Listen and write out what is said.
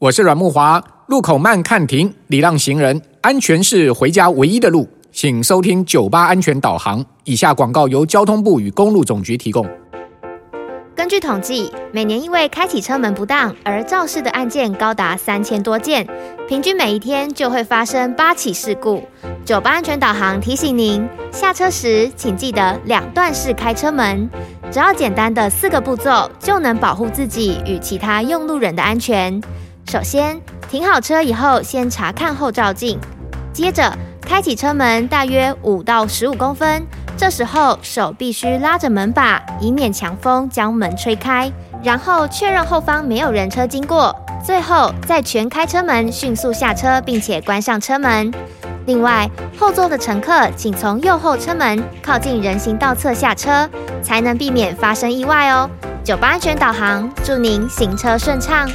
我是阮木华，路口慢看停，礼让行人，安全是回家唯一的路。请收听九八安全导航。以下广告由交通部与公路总局提供。根据统计，每年因为开启车门不当而肇事的案件高达三千多件，平均每一天就会发生八起事故。九八安全导航提醒您，下车时请记得两段式开车门，只要简单的四个步骤就能保护自己与其他用路人的安全。首先，停好车以后，先查看后照镜，接着开启车门大约五到十五公分，这时候手必须拉着门把，以免强风将门吹开。然后确认后方没有人车经过，最后再全开车门，迅速下车，并且关上车门。另外，后座的乘客请从右后车门靠近人行道侧下车，才能避免发生意外哦。九八安全导航，祝您行车顺畅。